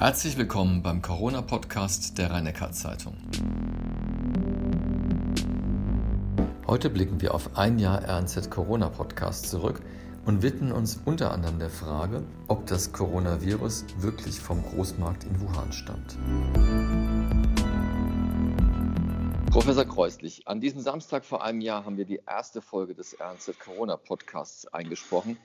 Herzlich willkommen beim Corona-Podcast der rhein zeitung Heute blicken wir auf ein Jahr RNZ Corona-Podcast zurück und widmen uns unter anderem der Frage, ob das Coronavirus wirklich vom Großmarkt in Wuhan stammt. Professor Kreuslich, an diesem Samstag vor einem Jahr haben wir die erste Folge des RNZ Corona-Podcasts eingesprochen.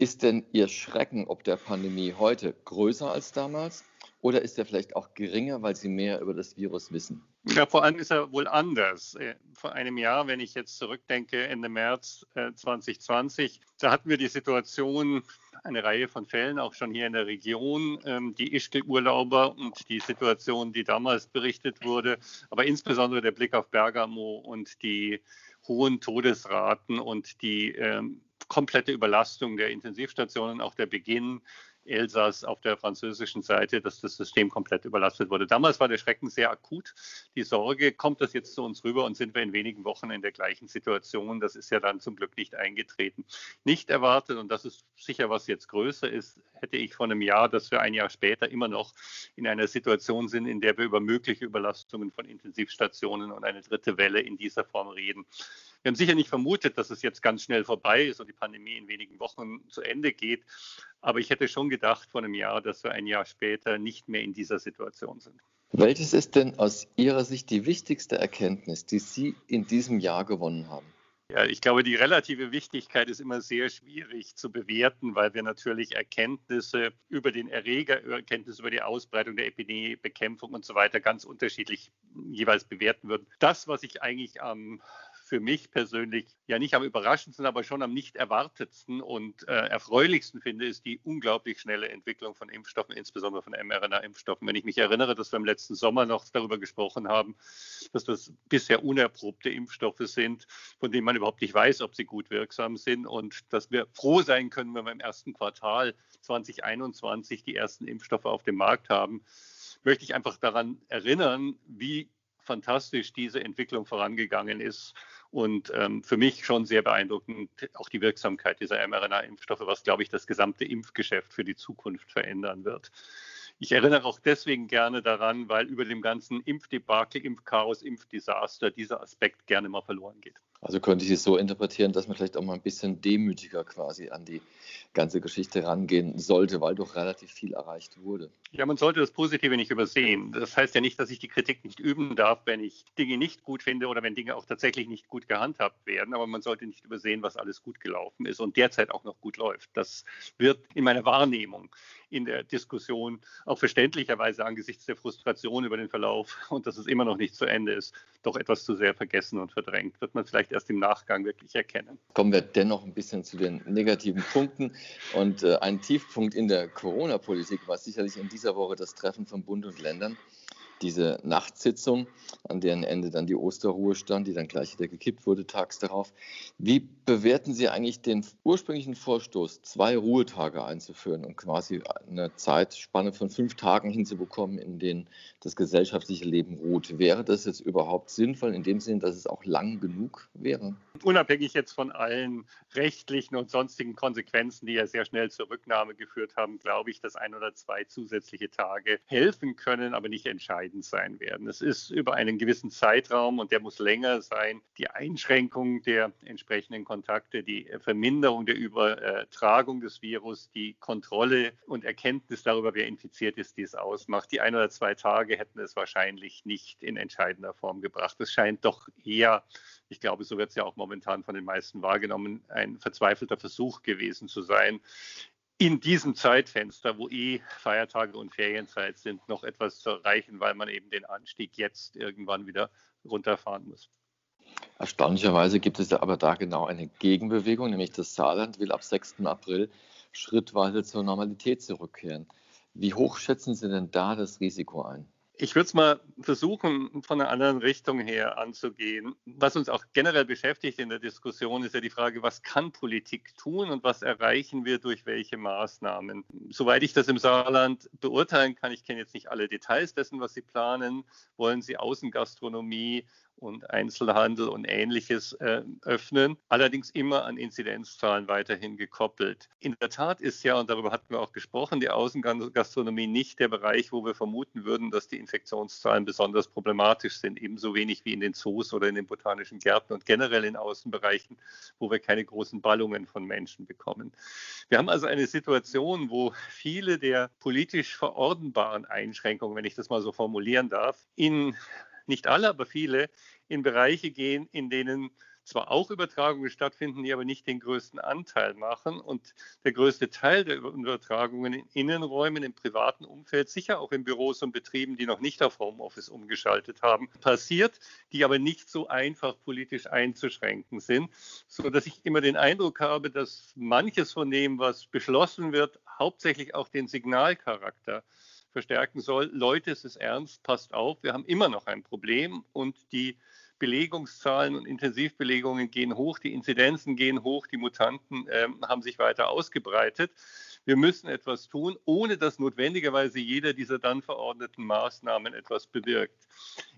Ist denn Ihr Schrecken ob der Pandemie heute größer als damals oder ist er vielleicht auch geringer, weil Sie mehr über das Virus wissen? Ja, vor allem ist er wohl anders. Äh, vor einem Jahr, wenn ich jetzt zurückdenke, Ende März 2020, äh, da hatten wir die Situation, eine Reihe von Fällen, auch schon hier in der Region, ähm, die Ischgl-Urlauber und die Situation, die damals berichtet wurde, aber insbesondere der Blick auf Bergamo und die hohen Todesraten und die ähm, komplette Überlastung der Intensivstationen, auch der Beginn Elsass auf der französischen Seite, dass das System komplett überlastet wurde. Damals war der Schrecken sehr akut. Die Sorge, kommt das jetzt zu uns rüber und sind wir in wenigen Wochen in der gleichen Situation? Das ist ja dann zum Glück nicht eingetreten. Nicht erwartet, und das ist sicher, was jetzt größer ist, hätte ich vor einem Jahr, dass wir ein Jahr später immer noch in einer Situation sind, in der wir über mögliche Überlastungen von Intensivstationen und eine dritte Welle in dieser Form reden. Wir haben sicher nicht vermutet, dass es jetzt ganz schnell vorbei ist und die Pandemie in wenigen Wochen zu Ende geht. Aber ich hätte schon gedacht vor einem Jahr, dass wir ein Jahr später nicht mehr in dieser Situation sind. Welches ist denn aus Ihrer Sicht die wichtigste Erkenntnis, die Sie in diesem Jahr gewonnen haben? Ja, ich glaube, die relative Wichtigkeit ist immer sehr schwierig zu bewerten, weil wir natürlich Erkenntnisse über den Erreger, Erkenntnisse über die Ausbreitung der Epidemie, Bekämpfung und so weiter ganz unterschiedlich jeweils bewerten würden. Das, was ich eigentlich am für mich persönlich ja nicht am überraschendsten, aber schon am nicht erwartetsten und äh, erfreulichsten finde, ist die unglaublich schnelle Entwicklung von Impfstoffen, insbesondere von mRNA-Impfstoffen. Wenn ich mich erinnere, dass wir im letzten Sommer noch darüber gesprochen haben, dass das bisher unerprobte Impfstoffe sind, von denen man überhaupt nicht weiß, ob sie gut wirksam sind und dass wir froh sein können, wenn wir im ersten Quartal 2021 die ersten Impfstoffe auf dem Markt haben, möchte ich einfach daran erinnern, wie fantastisch diese Entwicklung vorangegangen ist und ähm, für mich schon sehr beeindruckend auch die Wirksamkeit dieser mRNA-Impfstoffe, was, glaube ich, das gesamte Impfgeschäft für die Zukunft verändern wird. Ich erinnere auch deswegen gerne daran, weil über dem ganzen Impfdebakel, Impfchaos, Impfdesaster dieser Aspekt gerne mal verloren geht. Also könnte ich es so interpretieren, dass man vielleicht auch mal ein bisschen demütiger quasi an die ganze Geschichte rangehen sollte, weil doch relativ viel erreicht wurde. Ja, man sollte das Positive nicht übersehen. Das heißt ja nicht, dass ich die Kritik nicht üben darf, wenn ich Dinge nicht gut finde oder wenn Dinge auch tatsächlich nicht gut gehandhabt werden. Aber man sollte nicht übersehen, was alles gut gelaufen ist und derzeit auch noch gut läuft. Das wird in meiner Wahrnehmung in der Diskussion auch verständlicherweise angesichts der Frustration über den Verlauf und dass es immer noch nicht zu Ende ist, doch etwas zu sehr vergessen und verdrängt. Wird man vielleicht erst im Nachgang wirklich erkennen. Kommen wir dennoch ein bisschen zu den negativen Punkten. Und äh, ein Tiefpunkt in der Corona-Politik war sicherlich in dieser Woche das Treffen von Bund und Ländern diese Nachtsitzung, an deren Ende dann die Osterruhe stand, die dann gleich wieder gekippt wurde tags darauf. Wie bewerten Sie eigentlich den ursprünglichen Vorstoß, zwei Ruhetage einzuführen und quasi eine Zeitspanne von fünf Tagen hinzubekommen, in denen das gesellschaftliche Leben ruht? Wäre das jetzt überhaupt sinnvoll in dem Sinne, dass es auch lang genug wäre? Unabhängig jetzt von allen rechtlichen und sonstigen Konsequenzen, die ja sehr schnell zur Rücknahme geführt haben, glaube ich, dass ein oder zwei zusätzliche Tage helfen können, aber nicht entscheiden entscheidend sein werden. Es ist über einen gewissen Zeitraum und der muss länger sein. Die Einschränkung der entsprechenden Kontakte, die Verminderung der Übertragung des Virus, die Kontrolle und Erkenntnis darüber, wer infiziert ist, die es ausmacht. Die ein oder zwei Tage hätten es wahrscheinlich nicht in entscheidender Form gebracht. Es scheint doch eher ich glaube, so wird es ja auch momentan von den meisten wahrgenommen, ein verzweifelter Versuch gewesen zu sein, in diesem Zeitfenster, wo eh Feiertage und Ferienzeit sind, noch etwas zu erreichen, weil man eben den Anstieg jetzt irgendwann wieder runterfahren muss. Erstaunlicherweise gibt es aber da genau eine Gegenbewegung, nämlich das Saarland will ab 6. April schrittweise zur Normalität zurückkehren. Wie hoch schätzen Sie denn da das Risiko ein? Ich würde es mal versuchen, von einer anderen Richtung her anzugehen. Was uns auch generell beschäftigt in der Diskussion, ist ja die Frage, was kann Politik tun und was erreichen wir durch welche Maßnahmen? Soweit ich das im Saarland beurteilen kann, ich kenne jetzt nicht alle Details dessen, was Sie planen, wollen Sie Außengastronomie und Einzelhandel und ähnliches äh, öffnen, allerdings immer an Inzidenzzahlen weiterhin gekoppelt. In der Tat ist ja, und darüber hatten wir auch gesprochen, die Außengastronomie nicht der Bereich, wo wir vermuten würden, dass die Infektionszahlen besonders problematisch sind, ebenso wenig wie in den Zoos oder in den botanischen Gärten und generell in Außenbereichen, wo wir keine großen Ballungen von Menschen bekommen. Wir haben also eine Situation, wo viele der politisch verordnbaren Einschränkungen, wenn ich das mal so formulieren darf, in nicht alle, aber viele, in Bereiche gehen, in denen zwar auch Übertragungen stattfinden, die aber nicht den größten Anteil machen. Und der größte Teil der Übertragungen in Innenräumen, im privaten Umfeld, sicher auch in Büros und Betrieben, die noch nicht auf Homeoffice umgeschaltet haben, passiert, die aber nicht so einfach politisch einzuschränken sind, sodass ich immer den Eindruck habe, dass manches von dem, was beschlossen wird, hauptsächlich auch den Signalcharakter verstärken soll. Leute, es ist ernst, passt auf, wir haben immer noch ein Problem und die Belegungszahlen und Intensivbelegungen gehen hoch, die Inzidenzen gehen hoch, die Mutanten äh, haben sich weiter ausgebreitet. Wir müssen etwas tun, ohne dass notwendigerweise jeder dieser dann verordneten Maßnahmen etwas bewirkt.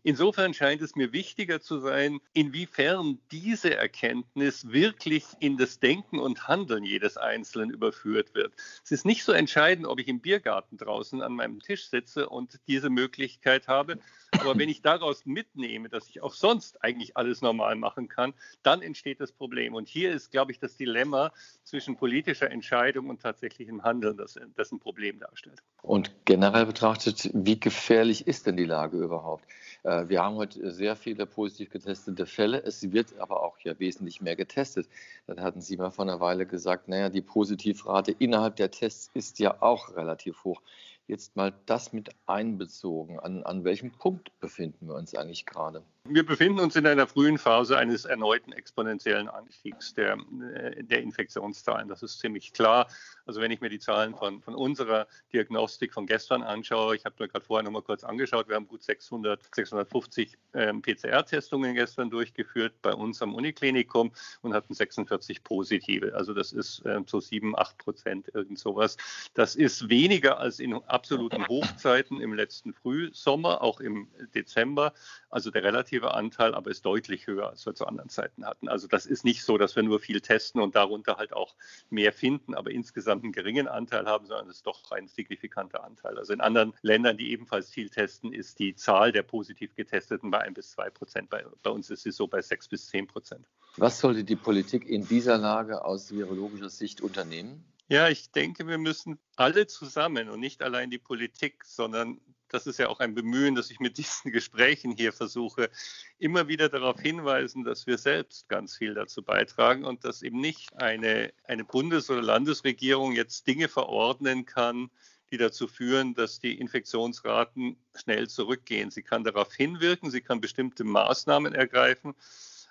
Insofern scheint es mir wichtiger zu sein, inwiefern diese Erkenntnis wirklich in das Denken und Handeln jedes Einzelnen überführt wird. Es ist nicht so entscheidend, ob ich im Biergarten draußen an meinem Tisch sitze und diese Möglichkeit habe, aber wenn ich daraus mitnehme, dass ich auch sonst eigentlich alles normal machen kann, dann entsteht das Problem. Und hier ist, glaube ich, das Dilemma zwischen politischer Entscheidung und tatsächlichem Handeln, das, das ein Problem darstellt. Und generell betrachtet, wie gefährlich ist denn die Lage überhaupt? Äh, wir haben heute sehr viele positiv getestete Fälle. Es wird aber auch ja wesentlich mehr getestet. Dann hatten Sie mal vor einer Weile gesagt, naja, die Positivrate innerhalb der Tests ist ja auch relativ hoch jetzt mal das mit einbezogen. An, an welchem Punkt befinden wir uns eigentlich gerade? Wir befinden uns in einer frühen Phase eines erneuten exponentiellen Anstiegs der, äh, der Infektionszahlen. Das ist ziemlich klar. Also wenn ich mir die Zahlen von, von unserer Diagnostik von gestern anschaue, ich habe mir gerade vorher noch mal kurz angeschaut, wir haben gut 600, 650 ähm, PCR-Testungen gestern durchgeführt bei uns am Uniklinikum und hatten 46 positive. Also das ist äh, so 7, 8 Prozent, irgend sowas. Das ist weniger als in absoluten Hochzeiten im letzten Frühsommer, auch im Dezember. Also der relative Anteil, aber ist deutlich höher, als wir zu anderen Zeiten hatten. Also das ist nicht so, dass wir nur viel testen und darunter halt auch mehr finden, aber insgesamt einen geringen Anteil haben, sondern es ist doch ein signifikanter Anteil. Also in anderen Ländern, die ebenfalls viel testen, ist die Zahl der positiv Getesteten bei ein bis zwei Prozent. Bei, bei uns ist sie so bei sechs bis zehn Prozent. Was sollte die Politik in dieser Lage aus virologischer Sicht unternehmen? Ja, ich denke, wir müssen alle zusammen und nicht allein die Politik, sondern das ist ja auch ein Bemühen, das ich mit diesen Gesprächen hier versuche, immer wieder darauf hinweisen, dass wir selbst ganz viel dazu beitragen und dass eben nicht eine, eine Bundes- oder Landesregierung jetzt Dinge verordnen kann, die dazu führen, dass die Infektionsraten schnell zurückgehen. Sie kann darauf hinwirken, sie kann bestimmte Maßnahmen ergreifen,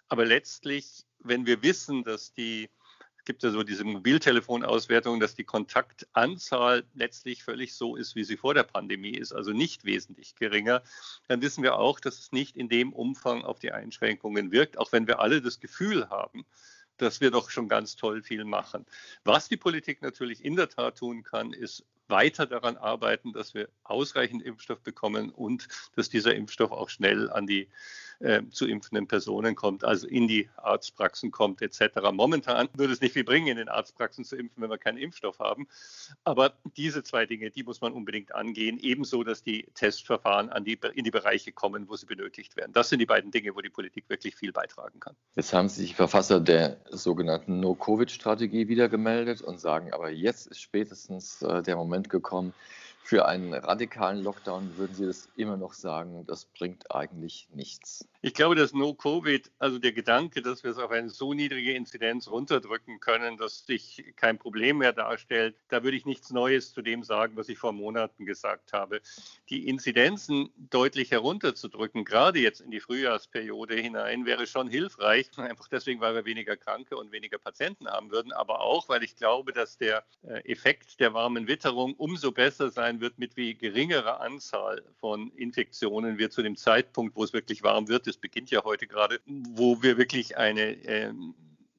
aber letztlich, wenn wir wissen, dass die es gibt ja so diese Mobiltelefonauswertung, dass die Kontaktanzahl letztlich völlig so ist, wie sie vor der Pandemie ist, also nicht wesentlich geringer. Dann wissen wir auch, dass es nicht in dem Umfang auf die Einschränkungen wirkt, auch wenn wir alle das Gefühl haben, dass wir doch schon ganz toll viel machen. Was die Politik natürlich in der Tat tun kann, ist weiter daran arbeiten, dass wir ausreichend Impfstoff bekommen und dass dieser Impfstoff auch schnell an die äh, zu impfenden Personen kommt, also in die Arztpraxen kommt etc. Momentan würde es nicht viel bringen, in den Arztpraxen zu impfen, wenn wir keinen Impfstoff haben. Aber diese zwei Dinge, die muss man unbedingt angehen, ebenso, dass die Testverfahren an die, in die Bereiche kommen, wo sie benötigt werden. Das sind die beiden Dinge, wo die Politik wirklich viel beitragen kann. Jetzt haben sich Verfasser der sogenannten No-Covid-Strategie wieder gemeldet und sagen, aber jetzt ist spätestens äh, der Moment gekommen, für einen radikalen Lockdown würden Sie das immer noch sagen, das bringt eigentlich nichts. Ich glaube, dass No-Covid, also der Gedanke, dass wir es auf eine so niedrige Inzidenz runterdrücken können, dass sich kein Problem mehr darstellt, da würde ich nichts Neues zu dem sagen, was ich vor Monaten gesagt habe. Die Inzidenzen deutlich herunterzudrücken, gerade jetzt in die Frühjahrsperiode hinein, wäre schon hilfreich. Einfach deswegen, weil wir weniger Kranke und weniger Patienten haben würden, aber auch, weil ich glaube, dass der äh, Effekt der warmen Witterung umso besser sein wird, mit wie geringerer Anzahl von Infektionen wir zu dem Zeitpunkt, wo es wirklich warm wird, das beginnt ja heute gerade, wo wir wirklich eine äh,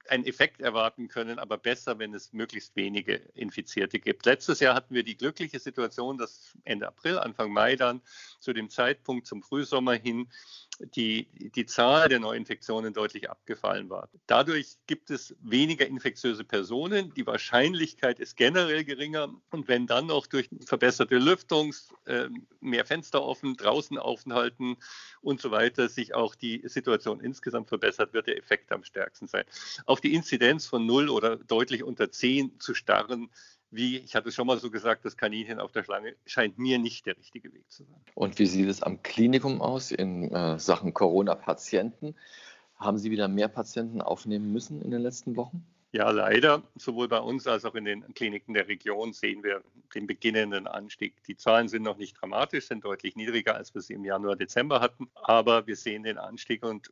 einen Effekt erwarten können, aber besser, wenn es möglichst wenige Infizierte gibt. Letztes Jahr hatten wir die glückliche Situation, dass Ende April, Anfang Mai dann zu dem Zeitpunkt zum Frühsommer hin die, die Zahl der Neuinfektionen deutlich abgefallen war. Dadurch gibt es weniger infektiöse Personen. Die Wahrscheinlichkeit ist generell geringer. Und wenn dann noch durch verbesserte Lüftung, äh, mehr Fenster offen, draußen aufhalten und so weiter sich auch die Situation insgesamt verbessert, wird der Effekt am stärksten sein. Auf die Inzidenz von 0 oder deutlich unter 10 zu starren, wie, ich hatte schon mal so gesagt, das Kaninchen auf der Schlange scheint mir nicht der richtige Weg zu sein. Und wie sieht es am Klinikum aus in äh, Sachen Corona-Patienten? Haben Sie wieder mehr Patienten aufnehmen müssen in den letzten Wochen? Ja, leider. Sowohl bei uns als auch in den Kliniken der Region sehen wir den beginnenden Anstieg. Die Zahlen sind noch nicht dramatisch, sind deutlich niedriger, als wir sie im Januar, Dezember hatten. Aber wir sehen den Anstieg und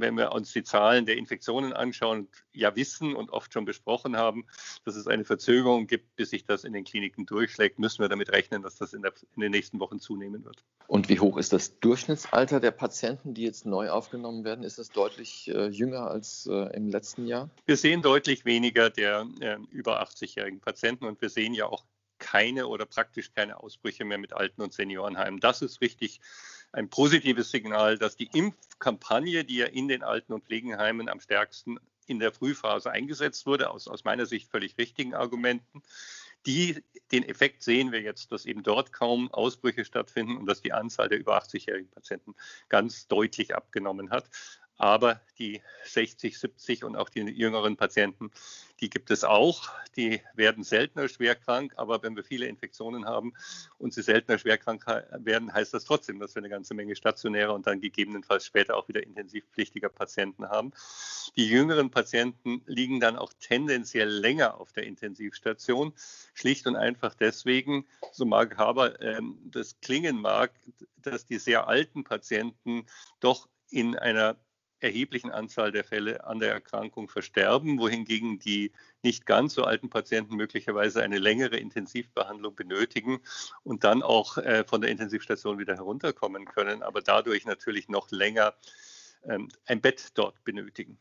wenn wir uns die Zahlen der Infektionen anschauen und ja wissen und oft schon besprochen haben, dass es eine Verzögerung gibt, bis sich das in den Kliniken durchschlägt, müssen wir damit rechnen, dass das in, der, in den nächsten Wochen zunehmen wird. Und wie hoch ist das Durchschnittsalter der Patienten, die jetzt neu aufgenommen werden? Ist es deutlich äh, jünger als äh, im letzten Jahr? Wir sehen deutlich weniger der äh, über 80-jährigen Patienten und wir sehen ja auch keine oder praktisch keine Ausbrüche mehr mit Alten- und Seniorenheimen. Das ist richtig ein positives Signal, dass die Impfkampagne, die ja in den Alten- und Pflegenheimen am stärksten in der Frühphase eingesetzt wurde, aus, aus meiner Sicht völlig richtigen Argumenten, die, den Effekt sehen wir jetzt, dass eben dort kaum Ausbrüche stattfinden und dass die Anzahl der über 80-jährigen Patienten ganz deutlich abgenommen hat. Aber die 60, 70 und auch die jüngeren Patienten, die gibt es auch. Die werden seltener schwer krank, aber wenn wir viele Infektionen haben und sie seltener schwer krank werden, heißt das trotzdem, dass wir eine ganze Menge stationäre und dann gegebenenfalls später auch wieder intensivpflichtiger Patienten haben. Die jüngeren Patienten liegen dann auch tendenziell länger auf der Intensivstation, schlicht und einfach deswegen, so mag Haber ähm, das klingen mag, dass die sehr alten Patienten doch in einer erheblichen Anzahl der Fälle an der Erkrankung versterben, wohingegen die nicht ganz so alten Patienten möglicherweise eine längere Intensivbehandlung benötigen und dann auch äh, von der Intensivstation wieder herunterkommen können, aber dadurch natürlich noch länger ähm, ein Bett dort benötigen.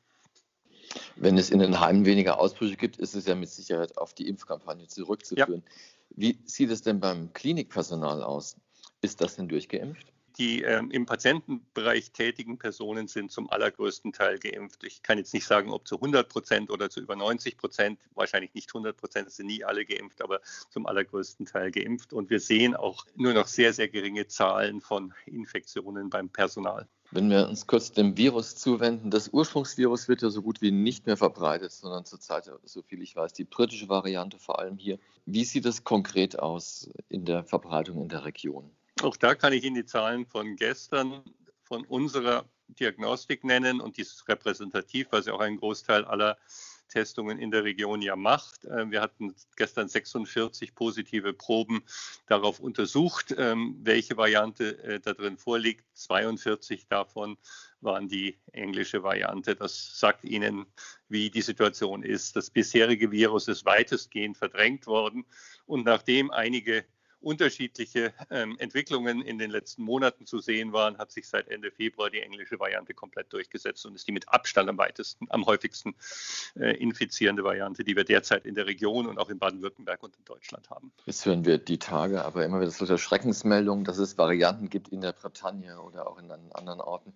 Wenn es in den Heimen weniger Ausbrüche gibt, ist es ja mit Sicherheit auf die Impfkampagne zurückzuführen. Ja. Wie sieht es denn beim Klinikpersonal aus? Ist das denn durchgeimpft? Die ähm, im Patientenbereich tätigen Personen sind zum allergrößten Teil geimpft. Ich kann jetzt nicht sagen, ob zu 100 Prozent oder zu über 90 Prozent, wahrscheinlich nicht 100 Prozent, sind nie alle geimpft, aber zum allergrößten Teil geimpft. Und wir sehen auch nur noch sehr, sehr geringe Zahlen von Infektionen beim Personal. Wenn wir uns kurz dem Virus zuwenden, das Ursprungsvirus wird ja so gut wie nicht mehr verbreitet, sondern zurzeit, soviel ich weiß, die britische Variante vor allem hier. Wie sieht es konkret aus in der Verbreitung in der Region? Auch da kann ich Ihnen die Zahlen von gestern von unserer Diagnostik nennen und die ist repräsentativ, weil sie auch einen Großteil aller Testungen in der Region ja macht. Äh, wir hatten gestern 46 positive Proben darauf untersucht, ähm, welche Variante äh, da drin vorliegt. 42 davon waren die englische Variante. Das sagt Ihnen, wie die Situation ist. Das bisherige Virus ist weitestgehend verdrängt worden. Und nachdem einige unterschiedliche ähm, Entwicklungen in den letzten Monaten zu sehen waren, hat sich seit Ende Februar die englische Variante komplett durchgesetzt und ist die mit Abstand am weitesten, am häufigsten äh, infizierende Variante, die wir derzeit in der Region und auch in Baden-Württemberg und in Deutschland haben. Jetzt hören wir die Tage aber immer wieder solche Schreckensmeldungen, dass es Varianten gibt in der Bretagne oder auch in anderen Orten,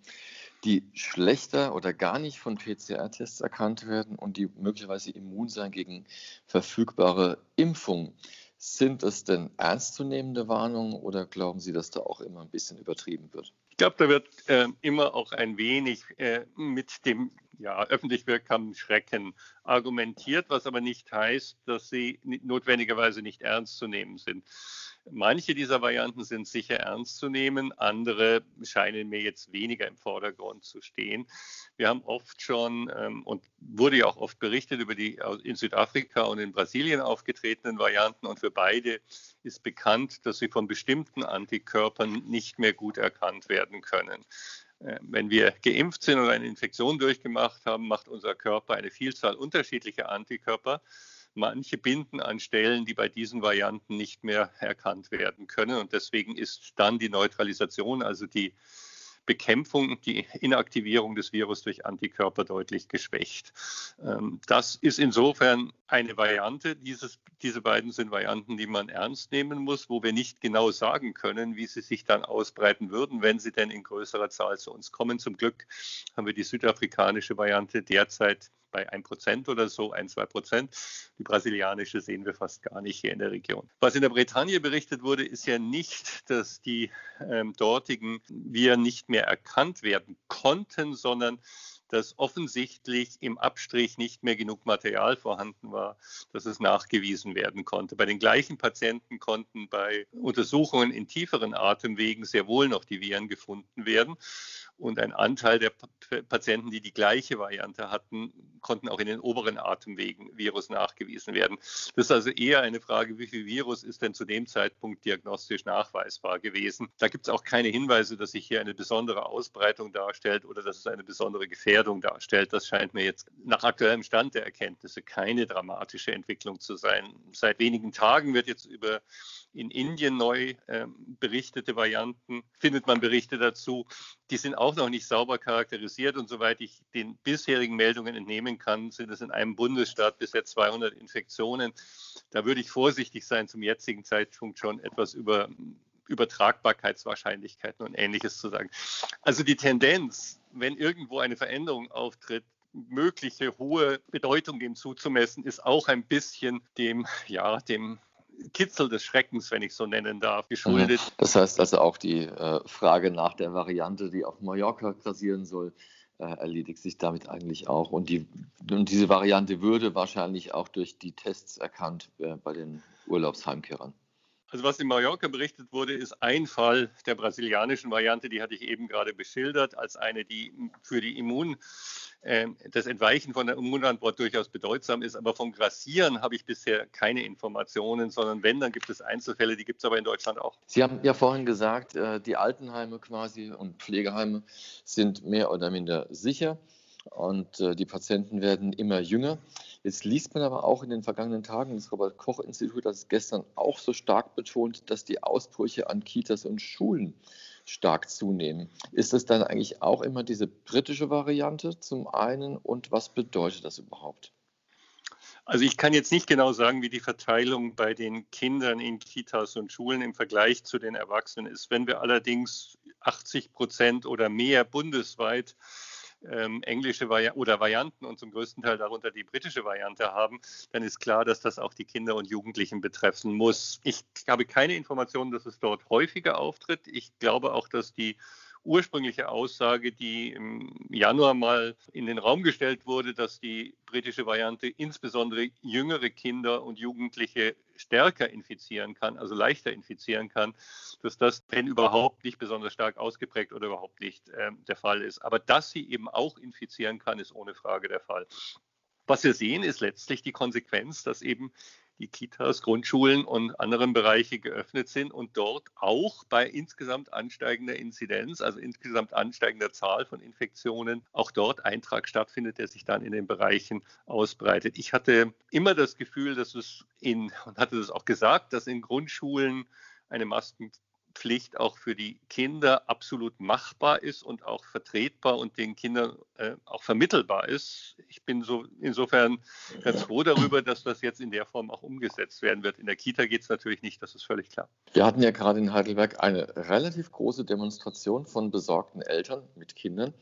die schlechter oder gar nicht von PCR-Tests erkannt werden und die möglicherweise immun sein gegen verfügbare Impfungen. Sind das denn ernstzunehmende Warnungen oder glauben Sie, dass da auch immer ein bisschen übertrieben wird? Ich glaube, da wird äh, immer auch ein wenig äh, mit dem ja, öffentlich wirksamen Schrecken argumentiert, was aber nicht heißt, dass sie notwendigerweise nicht ernst zu nehmen sind. Manche dieser Varianten sind sicher ernst zu nehmen, andere scheinen mir jetzt weniger im Vordergrund zu stehen. Wir haben oft schon ähm, und wurde ja auch oft berichtet über die in Südafrika und in Brasilien aufgetretenen Varianten und für beide ist bekannt, dass sie von bestimmten Antikörpern nicht mehr gut erkannt werden können. Äh, wenn wir geimpft sind oder eine Infektion durchgemacht haben, macht unser Körper eine Vielzahl unterschiedlicher Antikörper. Manche binden an Stellen, die bei diesen Varianten nicht mehr erkannt werden können. Und deswegen ist dann die Neutralisation, also die Bekämpfung, die Inaktivierung des Virus durch Antikörper deutlich geschwächt. Ähm, das ist insofern eine Variante. Dieses, diese beiden sind Varianten, die man ernst nehmen muss, wo wir nicht genau sagen können, wie sie sich dann ausbreiten würden, wenn sie denn in größerer Zahl zu uns kommen. Zum Glück haben wir die südafrikanische Variante derzeit bei 1% oder so, 1, 2%. Die brasilianische sehen wir fast gar nicht hier in der Region. Was in der Bretagne berichtet wurde, ist ja nicht, dass die ähm, dortigen Viren nicht mehr erkannt werden konnten, sondern dass offensichtlich im Abstrich nicht mehr genug Material vorhanden war, dass es nachgewiesen werden konnte. Bei den gleichen Patienten konnten bei Untersuchungen in tieferen Atemwegen sehr wohl noch die Viren gefunden werden und ein Anteil der Patienten, die die gleiche Variante hatten, konnten auch in den oberen Atemwegen Virus nachgewiesen werden. Das ist also eher eine Frage, wie viel Virus ist denn zu dem Zeitpunkt diagnostisch nachweisbar gewesen. Da gibt es auch keine Hinweise, dass sich hier eine besondere Ausbreitung darstellt oder dass es eine besondere Gefährdung darstellt. Das scheint mir jetzt nach aktuellem Stand der Erkenntnisse keine dramatische Entwicklung zu sein. Seit wenigen Tagen wird jetzt über in Indien neu äh, berichtete Varianten, findet man Berichte dazu. Die sind auch noch nicht sauber charakterisiert und soweit ich den bisherigen Meldungen entnehmen kann, sind es in einem Bundesstaat bisher 200 Infektionen. Da würde ich vorsichtig sein, zum jetzigen Zeitpunkt schon etwas über Übertragbarkeitswahrscheinlichkeiten und Ähnliches zu sagen. Also die Tendenz, wenn irgendwo eine Veränderung auftritt, mögliche hohe Bedeutung dem zuzumessen, ist auch ein bisschen dem, ja, dem Kitzel des Schreckens, wenn ich so nennen darf, geschuldet. Das heißt also auch die äh, Frage nach der Variante, die auf Mallorca grassieren soll, äh, erledigt sich damit eigentlich auch. Und, die, und diese Variante würde wahrscheinlich auch durch die Tests erkannt äh, bei den Urlaubsheimkehrern. Also was in Mallorca berichtet wurde, ist ein Fall der brasilianischen Variante, die hatte ich eben gerade beschildert, als eine, die für die Immun, das Entweichen von der Immunantwort durchaus bedeutsam ist. Aber vom Grassieren habe ich bisher keine Informationen, sondern wenn, dann gibt es Einzelfälle, die gibt es aber in Deutschland auch. Sie haben ja vorhin gesagt, äh, die Altenheime quasi und Pflegeheime sind mehr oder minder sicher und äh, die Patienten werden immer jünger. Jetzt liest man aber auch in den vergangenen Tagen, das Robert-Koch-Institut hat es gestern auch so stark betont, dass die Ausbrüche an Kitas und Schulen stark zunehmen. Ist das dann eigentlich auch immer diese britische Variante zum einen und was bedeutet das überhaupt? Also ich kann jetzt nicht genau sagen, wie die Verteilung bei den Kindern in Kitas und Schulen im Vergleich zu den Erwachsenen ist. Wenn wir allerdings 80 Prozent oder mehr bundesweit ähm, englische Vari oder Varianten und zum größten Teil darunter die britische Variante haben, dann ist klar, dass das auch die Kinder und Jugendlichen betreffen muss. Ich habe keine Informationen, dass es dort häufiger auftritt. Ich glaube auch, dass die ursprüngliche Aussage, die im Januar mal in den Raum gestellt wurde, dass die britische Variante insbesondere jüngere Kinder und Jugendliche stärker infizieren kann, also leichter infizieren kann, dass das, wenn überhaupt, nicht besonders stark ausgeprägt oder überhaupt nicht äh, der Fall ist. Aber dass sie eben auch infizieren kann, ist ohne Frage der Fall. Was wir sehen, ist letztlich die Konsequenz, dass eben die Kitas, Grundschulen und anderen Bereiche geöffnet sind und dort auch bei insgesamt ansteigender Inzidenz, also insgesamt ansteigender Zahl von Infektionen, auch dort Eintrag stattfindet, der sich dann in den Bereichen ausbreitet. Ich hatte immer das Gefühl, dass es in, und hatte das auch gesagt, dass in Grundschulen eine Masken Pflicht auch für die Kinder absolut machbar ist und auch vertretbar und den Kindern äh, auch vermittelbar ist. Ich bin so insofern ganz froh darüber, dass das jetzt in der Form auch umgesetzt werden wird. In der Kita geht es natürlich nicht, das ist völlig klar. Wir hatten ja gerade in Heidelberg eine relativ große Demonstration von besorgten Eltern mit Kindern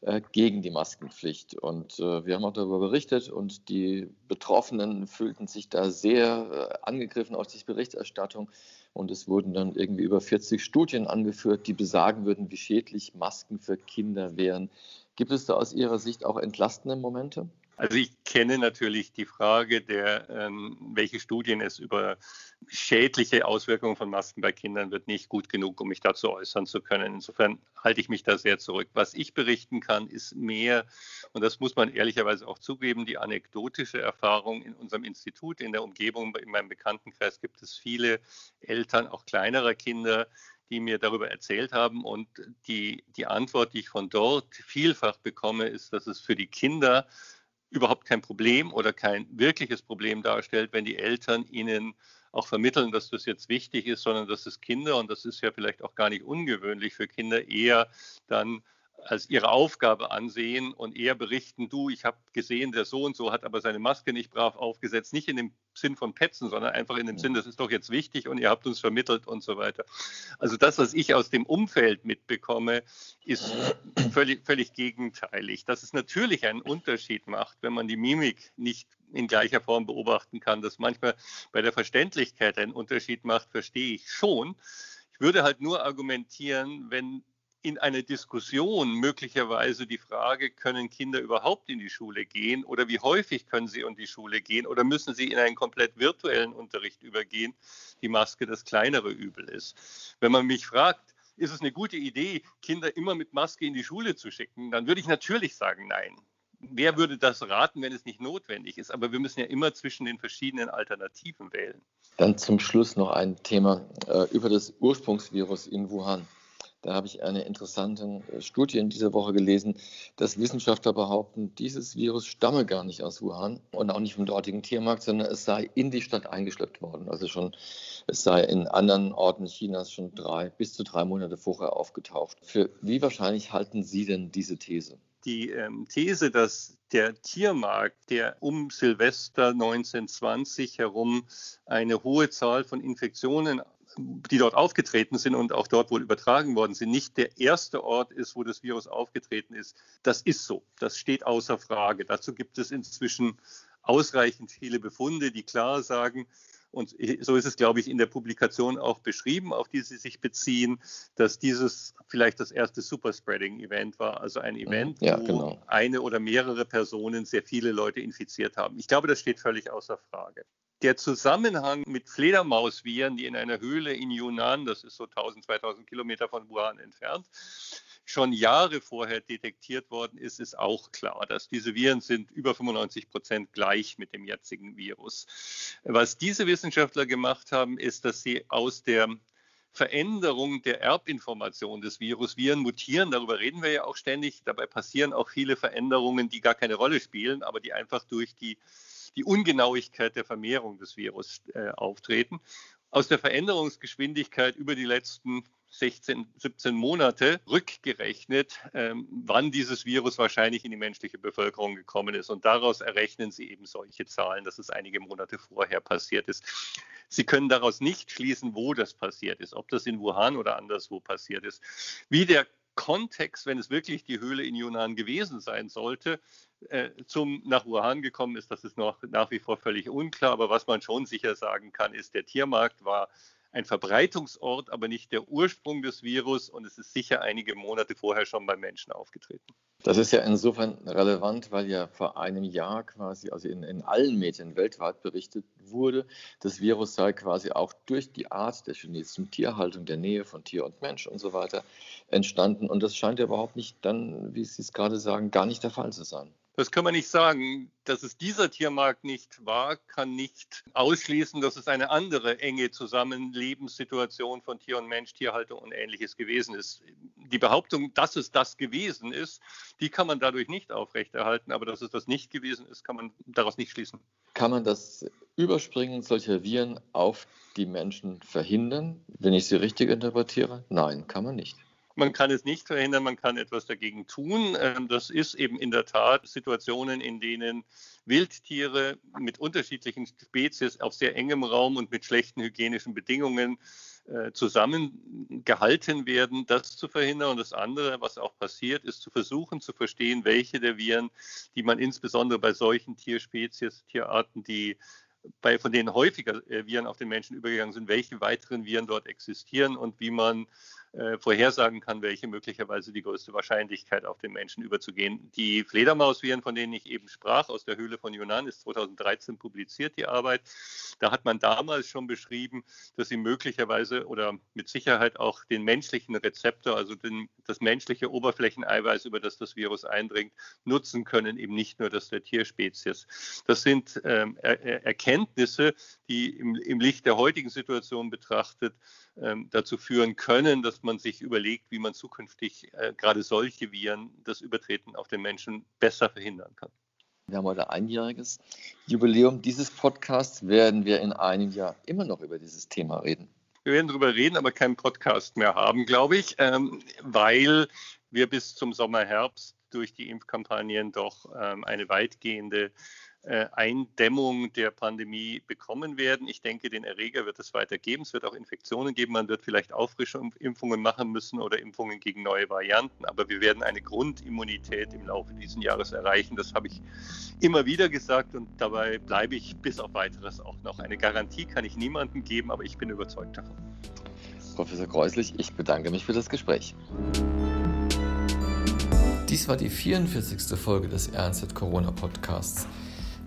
äh, gegen die Maskenpflicht. Und äh, wir haben auch darüber berichtet und die Betroffenen fühlten sich da sehr äh, angegriffen aus dieser Berichterstattung. Und es wurden dann irgendwie über 40 Studien angeführt, die besagen würden, wie schädlich Masken für Kinder wären. Gibt es da aus Ihrer Sicht auch entlastende Momente? Also ich kenne natürlich die Frage der, ähm, welche Studien es über schädliche Auswirkungen von Masken bei Kindern wird nicht gut genug, um mich dazu äußern zu können. Insofern halte ich mich da sehr zurück. Was ich berichten kann, ist mehr, und das muss man ehrlicherweise auch zugeben, die anekdotische Erfahrung in unserem Institut, in der Umgebung, in meinem Bekanntenkreis gibt es viele Eltern, auch kleinerer Kinder, die mir darüber erzählt haben. Und die, die Antwort, die ich von dort vielfach bekomme, ist, dass es für die Kinder überhaupt kein Problem oder kein wirkliches Problem darstellt, wenn die Eltern ihnen auch vermitteln, dass das jetzt wichtig ist, sondern dass es Kinder, und das ist ja vielleicht auch gar nicht ungewöhnlich für Kinder, eher dann als ihre Aufgabe ansehen und eher berichten, du, ich habe gesehen, der so und so hat aber seine Maske nicht brav aufgesetzt, nicht in dem Sinn von Petzen, sondern einfach in dem Sinn, das ist doch jetzt wichtig und ihr habt uns vermittelt und so weiter. Also das, was ich aus dem Umfeld mitbekomme, ist völlig, völlig gegenteilig. Dass es natürlich einen Unterschied macht, wenn man die Mimik nicht in gleicher Form beobachten kann, dass manchmal bei der Verständlichkeit einen Unterschied macht, verstehe ich schon. Ich würde halt nur argumentieren, wenn in einer Diskussion möglicherweise die Frage, können Kinder überhaupt in die Schule gehen oder wie häufig können sie in die Schule gehen oder müssen sie in einen komplett virtuellen Unterricht übergehen, die Maske das kleinere Übel ist. Wenn man mich fragt, ist es eine gute Idee, Kinder immer mit Maske in die Schule zu schicken, dann würde ich natürlich sagen, nein. Wer würde das raten, wenn es nicht notwendig ist? Aber wir müssen ja immer zwischen den verschiedenen Alternativen wählen. Dann zum Schluss noch ein Thema äh, über das Ursprungsvirus in Wuhan. Da habe ich eine interessante äh, Studie in dieser Woche gelesen, dass Wissenschaftler behaupten, dieses Virus stamme gar nicht aus Wuhan und auch nicht vom dortigen Tiermarkt, sondern es sei in die Stadt eingeschleppt worden. Also schon, es sei in anderen Orten Chinas schon drei bis zu drei Monate vorher aufgetaucht. Für wie wahrscheinlich halten Sie denn diese These? die ähm, These, dass der Tiermarkt, der um Silvester 1920 herum eine hohe Zahl von Infektionen die dort aufgetreten sind und auch dort wohl übertragen worden sind, nicht der erste Ort ist, wo das Virus aufgetreten ist. Das ist so. Das steht außer Frage. Dazu gibt es inzwischen ausreichend viele Befunde, die klar sagen, und so ist es, glaube ich, in der Publikation auch beschrieben, auf die Sie sich beziehen, dass dieses vielleicht das erste Superspreading-Event war, also ein mhm. Event, ja, wo genau. eine oder mehrere Personen sehr viele Leute infiziert haben. Ich glaube, das steht völlig außer Frage der Zusammenhang mit Fledermausviren, die in einer Höhle in Yunnan, das ist so 1000, 2000 Kilometer von Wuhan entfernt, schon Jahre vorher detektiert worden ist, ist auch klar, dass diese Viren sind über 95 Prozent gleich mit dem jetzigen Virus. Was diese Wissenschaftler gemacht haben, ist, dass sie aus der Veränderung der Erbinformation des Virus. Viren mutieren, darüber reden wir ja auch ständig. Dabei passieren auch viele Veränderungen, die gar keine Rolle spielen, aber die einfach durch die die Ungenauigkeit der Vermehrung des Virus äh, auftreten. Aus der Veränderungsgeschwindigkeit über die letzten 16, 17 Monate rückgerechnet, ähm, wann dieses Virus wahrscheinlich in die menschliche Bevölkerung gekommen ist. Und daraus errechnen sie eben solche Zahlen, dass es einige Monate vorher passiert ist. Sie können daraus nicht schließen, wo das passiert ist, ob das in Wuhan oder anderswo passiert ist. Wie der Kontext, wenn es wirklich die Höhle in Yunnan gewesen sein sollte, äh, zum nach Wuhan gekommen ist, das ist noch nach wie vor völlig unklar. Aber was man schon sicher sagen kann, ist, der Tiermarkt war ein Verbreitungsort, aber nicht der Ursprung des Virus und es ist sicher einige Monate vorher schon beim Menschen aufgetreten. Das ist ja insofern relevant, weil ja vor einem Jahr quasi, also in, in allen Medien weltweit berichtet wurde, das Virus sei quasi auch durch die Art der chinesischen Tierhaltung, der Nähe von Tier und Mensch und so weiter entstanden. Und das scheint ja überhaupt nicht dann, wie Sie es gerade sagen, gar nicht der Fall zu sein. Das kann man nicht sagen. Dass es dieser Tiermarkt nicht war, kann nicht ausschließen, dass es eine andere enge Zusammenlebenssituation von Tier und Mensch, Tierhaltung und ähnliches gewesen ist. Die Behauptung, dass es das gewesen ist, die kann man dadurch nicht aufrechterhalten, aber dass es das nicht gewesen ist, kann man daraus nicht schließen. Kann man das Überspringen solcher Viren auf die Menschen verhindern, wenn ich sie richtig interpretiere? Nein, kann man nicht. Man kann es nicht verhindern, man kann etwas dagegen tun. Ähm, das ist eben in der Tat Situationen, in denen Wildtiere mit unterschiedlichen Spezies auf sehr engem Raum und mit schlechten hygienischen Bedingungen äh, zusammengehalten werden, das zu verhindern. Und das andere, was auch passiert, ist zu versuchen zu verstehen, welche der Viren, die man insbesondere bei solchen Tierspezies, Tierarten, die bei, von denen häufiger äh, Viren auf den Menschen übergegangen sind, welche weiteren Viren dort existieren und wie man äh, vorhersagen kann, welche möglicherweise die größte Wahrscheinlichkeit auf den Menschen überzugehen. Die Fledermausviren, von denen ich eben sprach, aus der Höhle von Yunnan, ist 2013 publiziert, die Arbeit. Da hat man damals schon beschrieben, dass sie möglicherweise oder mit Sicherheit auch den menschlichen Rezeptor, also den, das menschliche Oberflächeneiweiß, über das das Virus eindringt, nutzen können, eben nicht nur das der Tierspezies. Das sind ähm, er Erkenntnisse, die im, im Licht der heutigen Situation betrachtet dazu führen können, dass man sich überlegt, wie man zukünftig äh, gerade solche Viren, das Übertreten auf den Menschen besser verhindern kann. Wir haben heute einjähriges Jubiläum dieses Podcasts. Werden wir in einem Jahr immer noch über dieses Thema reden? Wir werden darüber reden, aber keinen Podcast mehr haben, glaube ich, ähm, weil wir bis zum Sommer, Herbst durch die Impfkampagnen doch ähm, eine weitgehende Eindämmung der Pandemie bekommen werden. Ich denke, den Erreger wird es weiter geben. Es wird auch Infektionen geben. Man wird vielleicht Auffrischungsimpfungen machen müssen oder Impfungen gegen neue Varianten. Aber wir werden eine Grundimmunität im Laufe dieses Jahres erreichen. Das habe ich immer wieder gesagt und dabei bleibe ich bis auf weiteres auch noch. Eine Garantie kann ich niemandem geben, aber ich bin überzeugt davon. Professor Kreuslich, ich bedanke mich für das Gespräch. Dies war die 44. Folge des RNZ Corona Podcasts.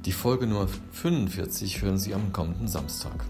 Die Folge Nummer 45 hören Sie am kommenden Samstag.